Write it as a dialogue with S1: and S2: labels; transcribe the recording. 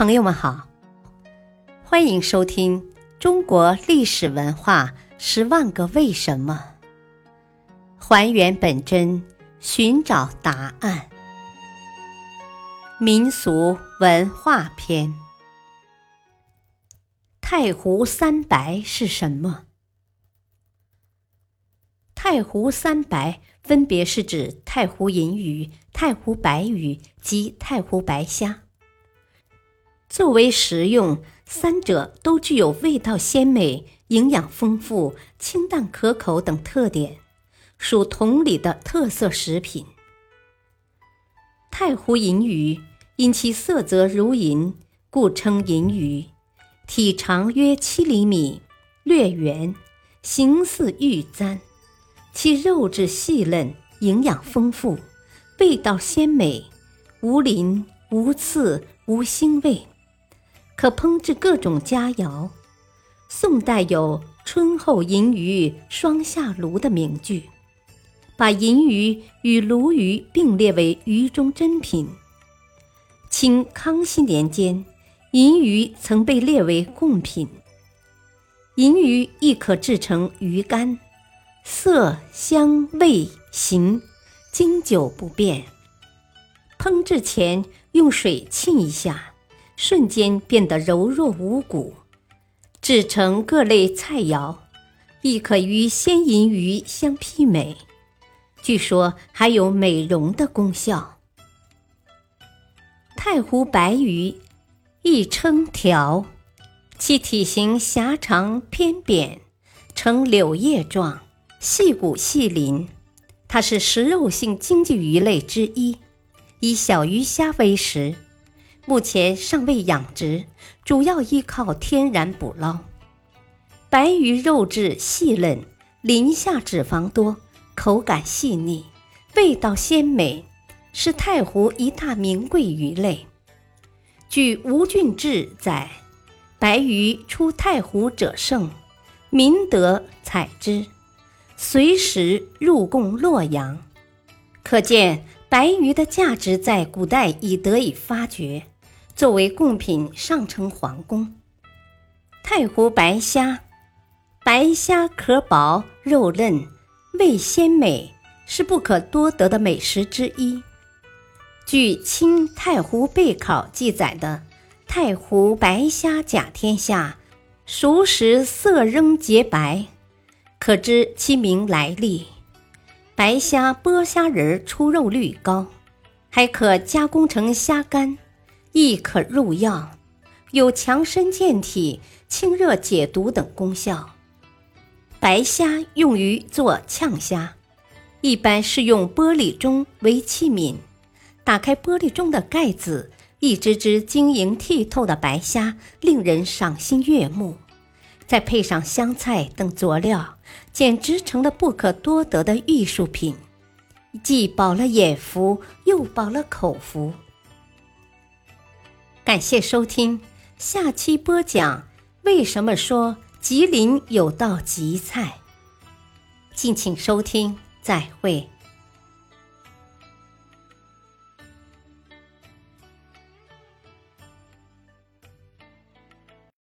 S1: 朋友们好，欢迎收听《中国历史文化十万个为什么》，还原本真，寻找答案。民俗文化篇：太湖三白是什么？太湖三白分别是指太湖银鱼、太湖白鱼及太湖白虾。作为食用，三者都具有味道鲜美、营养丰富、清淡可口等特点，属同里的特色食品。太湖银鱼。因其色泽如银，故称银鱼。体长约七厘米，略圆，形似玉簪。其肉质细嫩，营养丰富，味道鲜美，无鳞、无刺、无腥味，可烹制各种佳肴。宋代有“春后银鱼双下炉”的名句，把银鱼与鲈鱼并列为鱼中珍品。清康熙年间，银鱼曾被列为贡品。银鱼亦可制成鱼干，色香味形经久不变。烹制前用水浸一下，瞬间变得柔弱无骨，制成各类菜肴，亦可与鲜银鱼相媲美。据说还有美容的功效。太湖白鱼，亦称条，其体型狭长偏扁，呈柳叶状，细骨细鳞。它是食肉性经济鱼类之一，以小鱼虾为食。目前尚未养殖，主要依靠天然捕捞。白鱼肉质细嫩，鳞下脂肪多，口感细腻，味道鲜美。是太湖一大名贵鱼类。据吴郡志载，白鱼出太湖者盛，民得采之，随时入贡洛阳。可见白鱼的价值在古代已得以发掘，作为贡品上呈皇宫。太湖白虾，白虾壳薄肉嫩，味鲜美，是不可多得的美食之一。据《清太湖备考》记载的太湖白虾甲天下，熟食色仍洁白，可知其名来历。白虾剥虾仁出肉率高，还可加工成虾干，亦可入药，有强身健体、清热解毒等功效。白虾用于做呛虾，一般是用玻璃盅为器皿。打开玻璃中的盖子，一只只晶莹剔透的白虾，令人赏心悦目。再配上香菜等佐料，简直成了不可多得的艺术品，既饱了眼福，又饱了口福。感谢收听，下期播讲为什么说吉林有道吉菜。敬请收听，再会。